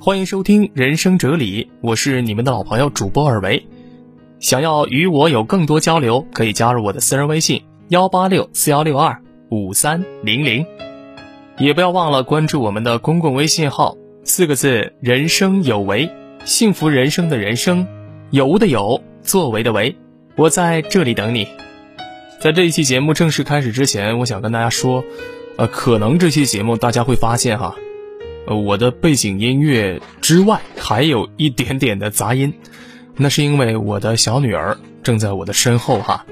欢迎收听人生哲理，我是你们的老朋友主播尔维。想要与我有更多交流，可以加入我的私人微信幺八六四幺六二五三零零，也不要忘了关注我们的公共微信号，四个字“人生有为”，幸福人生的人生，有的有，作为的为，我在这里等你。在这一期节目正式开始之前，我想跟大家说，呃，可能这期节目大家会发现哈。呃，我的背景音乐之外还有一点点的杂音，那是因为我的小女儿正在我的身后哈。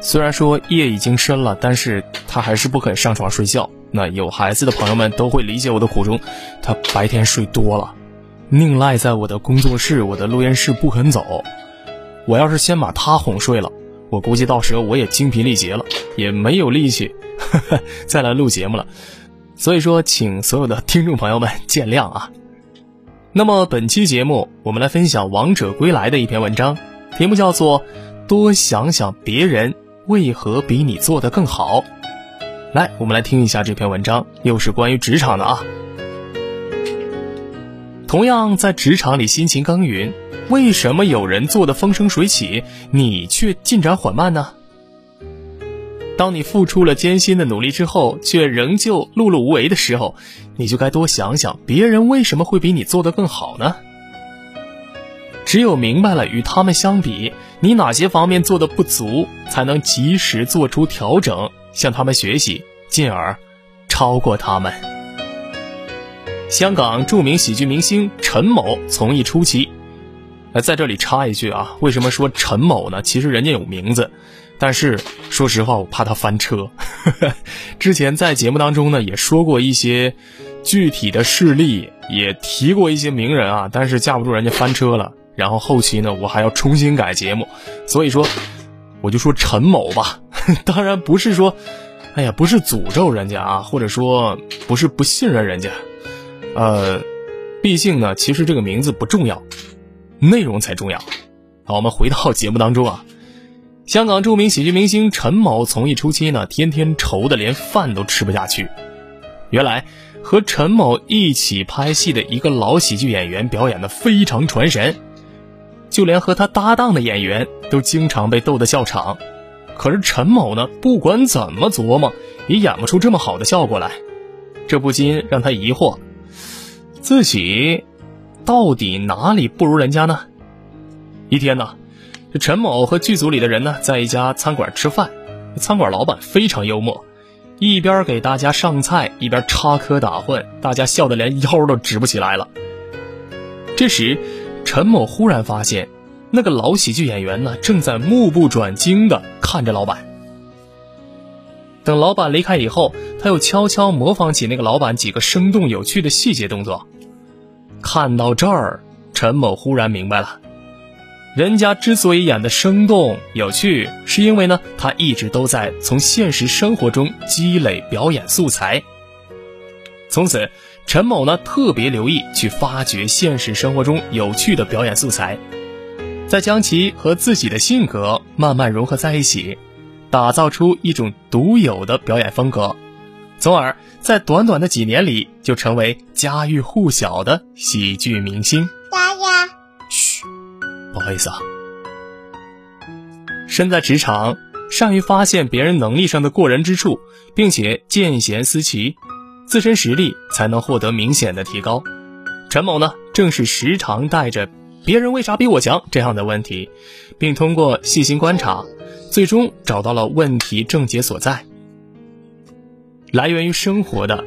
虽然说夜已经深了，但是她还是不肯上床睡觉。那有孩子的朋友们都会理解我的苦衷，她白天睡多了，宁赖在我的工作室、我的录音室不肯走。我要是先把她哄睡了，我估计到时候我也精疲力竭了，也没有力气 再来录节目了。所以说，请所有的听众朋友们见谅啊。那么本期节目，我们来分享《王者归来》的一篇文章，题目叫做“多想想别人为何比你做得更好”。来，我们来听一下这篇文章，又是关于职场的啊。同样在职场里辛勤耕耘，为什么有人做的风生水起，你却进展缓慢呢？当你付出了艰辛的努力之后，却仍旧碌碌无为的时候，你就该多想想别人为什么会比你做得更好呢？只有明白了与他们相比，你哪些方面做得不足，才能及时做出调整，向他们学习，进而超过他们。香港著名喜剧明星陈某从艺初期，呃，在这里插一句啊，为什么说陈某呢？其实人家有名字。但是说实话，我怕他翻车。之前在节目当中呢，也说过一些具体的事例，也提过一些名人啊，但是架不住人家翻车了。然后后期呢，我还要重新改节目，所以说我就说陈某吧。当然不是说，哎呀，不是诅咒人家啊，或者说不是不信任人家。呃，毕竟呢，其实这个名字不重要，内容才重要。好，我们回到节目当中啊。香港著名喜剧明星陈某从艺初期呢，天天愁得连饭都吃不下去。原来和陈某一起拍戏的一个老喜剧演员表演的非常传神，就连和他搭档的演员都经常被逗得笑场。可是陈某呢，不管怎么琢磨，也演不出这么好的效果来，这不禁让他疑惑：自己到底哪里不如人家呢？一天呢。这陈某和剧组里的人呢，在一家餐馆吃饭，餐馆老板非常幽默，一边给大家上菜，一边插科打诨，大家笑得连腰都直不起来了。这时，陈某忽然发现，那个老喜剧演员呢，正在目不转睛地看着老板。等老板离开以后，他又悄悄模仿起那个老板几个生动有趣的细节动作。看到这儿，陈某忽然明白了。人家之所以演的生动有趣，是因为呢，他一直都在从现实生活中积累表演素材。从此，陈某呢特别留意去发掘现实生活中有趣的表演素材，再将其和自己的性格慢慢融合在一起，打造出一种独有的表演风格，从而在短短的几年里就成为家喻户晓的喜剧明星。不好意思啊，身在职场，善于发现别人能力上的过人之处，并且见贤思齐，自身实力才能获得明显的提高。陈某呢，正是时常带着“别人为啥比我强”这样的问题，并通过细心观察，最终找到了问题症结所在。来源于生活的，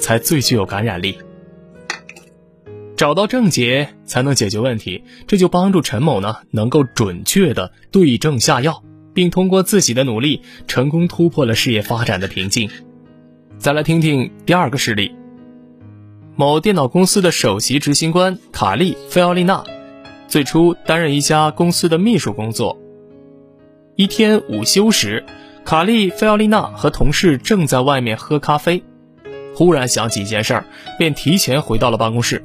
才最具有感染力。找到症结才能解决问题，这就帮助陈某呢能够准确的对症下药，并通过自己的努力成功突破了事业发展的瓶颈。再来听听第二个事例：某电脑公司的首席执行官卡利·菲奥丽娜，最初担任一家公司的秘书工作。一天午休时，卡利·菲奥丽娜和同事正在外面喝咖啡，忽然想起一件事儿，便提前回到了办公室。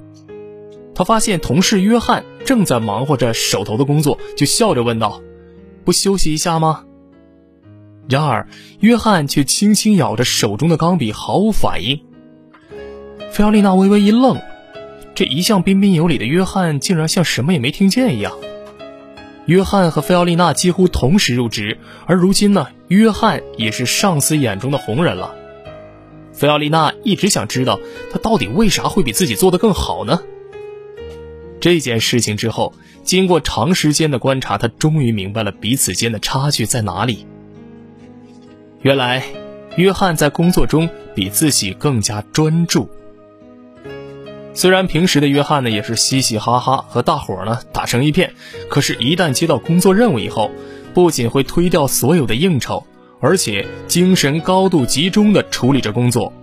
他发现同事约翰正在忙活着手头的工作，就笑着问道：“不休息一下吗？”然而，约翰却轻轻咬着手中的钢笔，毫无反应。菲奥丽娜微微一愣，这一向彬彬有礼的约翰竟然像什么也没听见一样。约翰和菲奥丽娜几乎同时入职，而如今呢，约翰也是上司眼中的红人了。菲奥丽娜一直想知道他到底为啥会比自己做得更好呢？这件事情之后，经过长时间的观察，他终于明白了彼此间的差距在哪里。原来，约翰在工作中比自己更加专注。虽然平时的约翰呢也是嘻嘻哈哈，和大伙儿呢打成一片，可是，一旦接到工作任务以后，不仅会推掉所有的应酬，而且精神高度集中地处理着工作。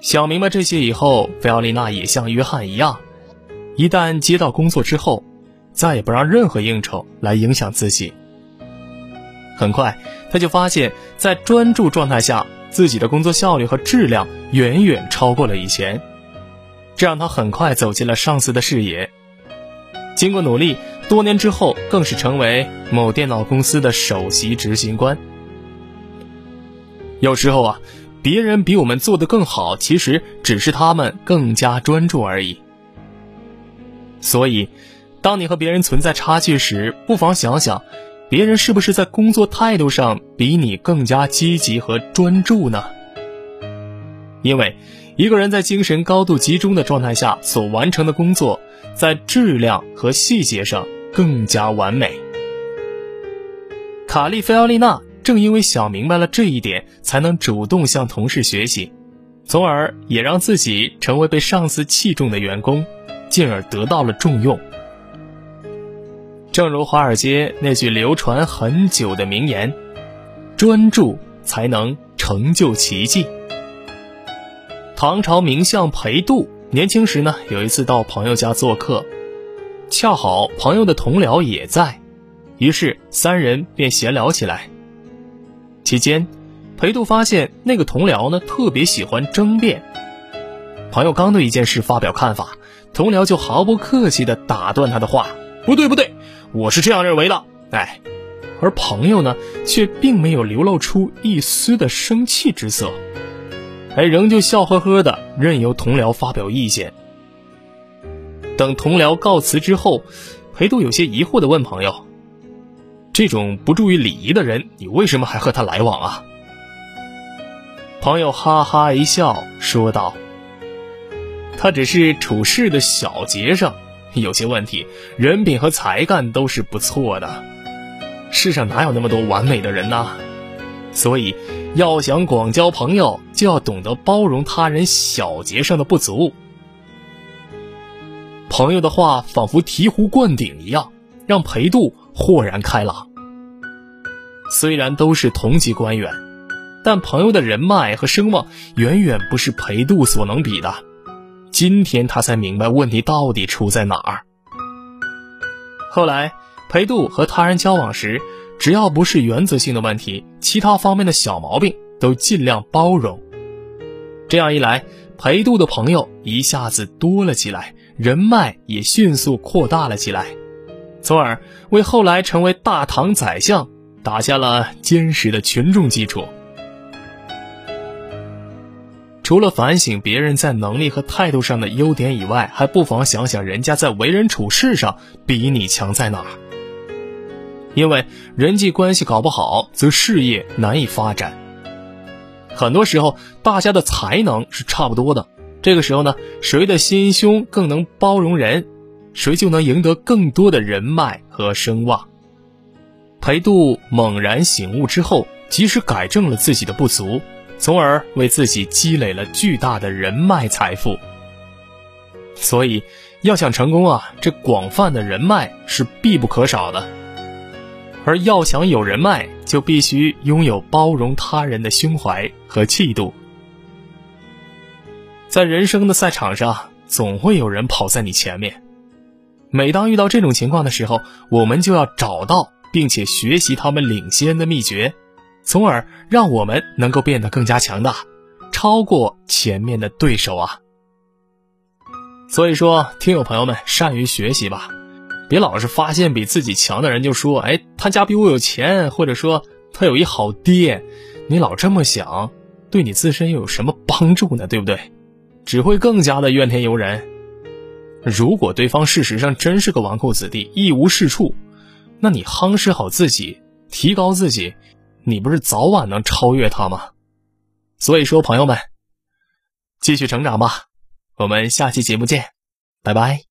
想明白这些以后，菲奥丽娜也像约翰一样，一旦接到工作之后，再也不让任何应酬来影响自己。很快，他就发现，在专注状态下，自己的工作效率和质量远远超过了以前。这让他很快走进了上司的视野。经过努力，多年之后更是成为某电脑公司的首席执行官。有时候啊，别人比我们做的更好，其实只是他们更加专注而已。所以，当你和别人存在差距时，不妨想想，别人是不是在工作态度上比你更加积极和专注呢？因为。一个人在精神高度集中的状态下所完成的工作，在质量和细节上更加完美。卡利菲奥丽娜正因为想明白了这一点，才能主动向同事学习，从而也让自己成为被上司器重的员工，进而得到了重用。正如华尔街那句流传很久的名言：“专注才能成就奇迹。”唐朝名相裴度年轻时呢，有一次到朋友家做客，恰好朋友的同僚也在，于是三人便闲聊起来。期间，裴度发现那个同僚呢特别喜欢争辩，朋友刚对一件事发表看法，同僚就毫不客气地打断他的话：“不对，不对，我是这样认为的。”哎，而朋友呢却并没有流露出一丝的生气之色。还仍旧笑呵呵的，任由同僚发表意见。等同僚告辞之后，裴度有些疑惑的问朋友：“这种不注意礼仪的人，你为什么还和他来往啊？”朋友哈哈一笑，说道：“他只是处事的小节上有些问题，人品和才干都是不错的。世上哪有那么多完美的人呢？所以。”要想广交朋友，就要懂得包容他人小节上的不足。朋友的话仿佛醍醐灌顶一样，让裴度豁然开朗。虽然都是同级官员，但朋友的人脉和声望远远不是裴度所能比的。今天他才明白问题到底出在哪儿。后来，裴度和他人交往时。只要不是原则性的问题，其他方面的小毛病都尽量包容。这样一来，裴度的朋友一下子多了起来，人脉也迅速扩大了起来，从而为后来成为大唐宰相打下了坚实的群众基础。除了反省别人在能力和态度上的优点以外，还不妨想想人家在为人处事上比你强在哪儿。因为人际关系搞不好，则事业难以发展。很多时候，大家的才能是差不多的。这个时候呢，谁的心胸更能包容人，谁就能赢得更多的人脉和声望。裴度猛然醒悟之后，及时改正了自己的不足，从而为自己积累了巨大的人脉财富。所以，要想成功啊，这广泛的人脉是必不可少的。而要想有人脉，就必须拥有包容他人的胸怀和气度。在人生的赛场上，总会有人跑在你前面。每当遇到这种情况的时候，我们就要找到并且学习他们领先的秘诀，从而让我们能够变得更加强大，超过前面的对手啊！所以说，听友朋友们，善于学习吧。别老是发现比自己强的人就说：“哎，他家比我有钱，或者说他有一好爹。”你老这么想，对你自身又有什么帮助呢？对不对？只会更加的怨天尤人。如果对方事实上真是个纨绔子弟，一无是处，那你夯实好自己，提高自己，你不是早晚能超越他吗？所以说，朋友们，继续成长吧。我们下期节目见，拜拜。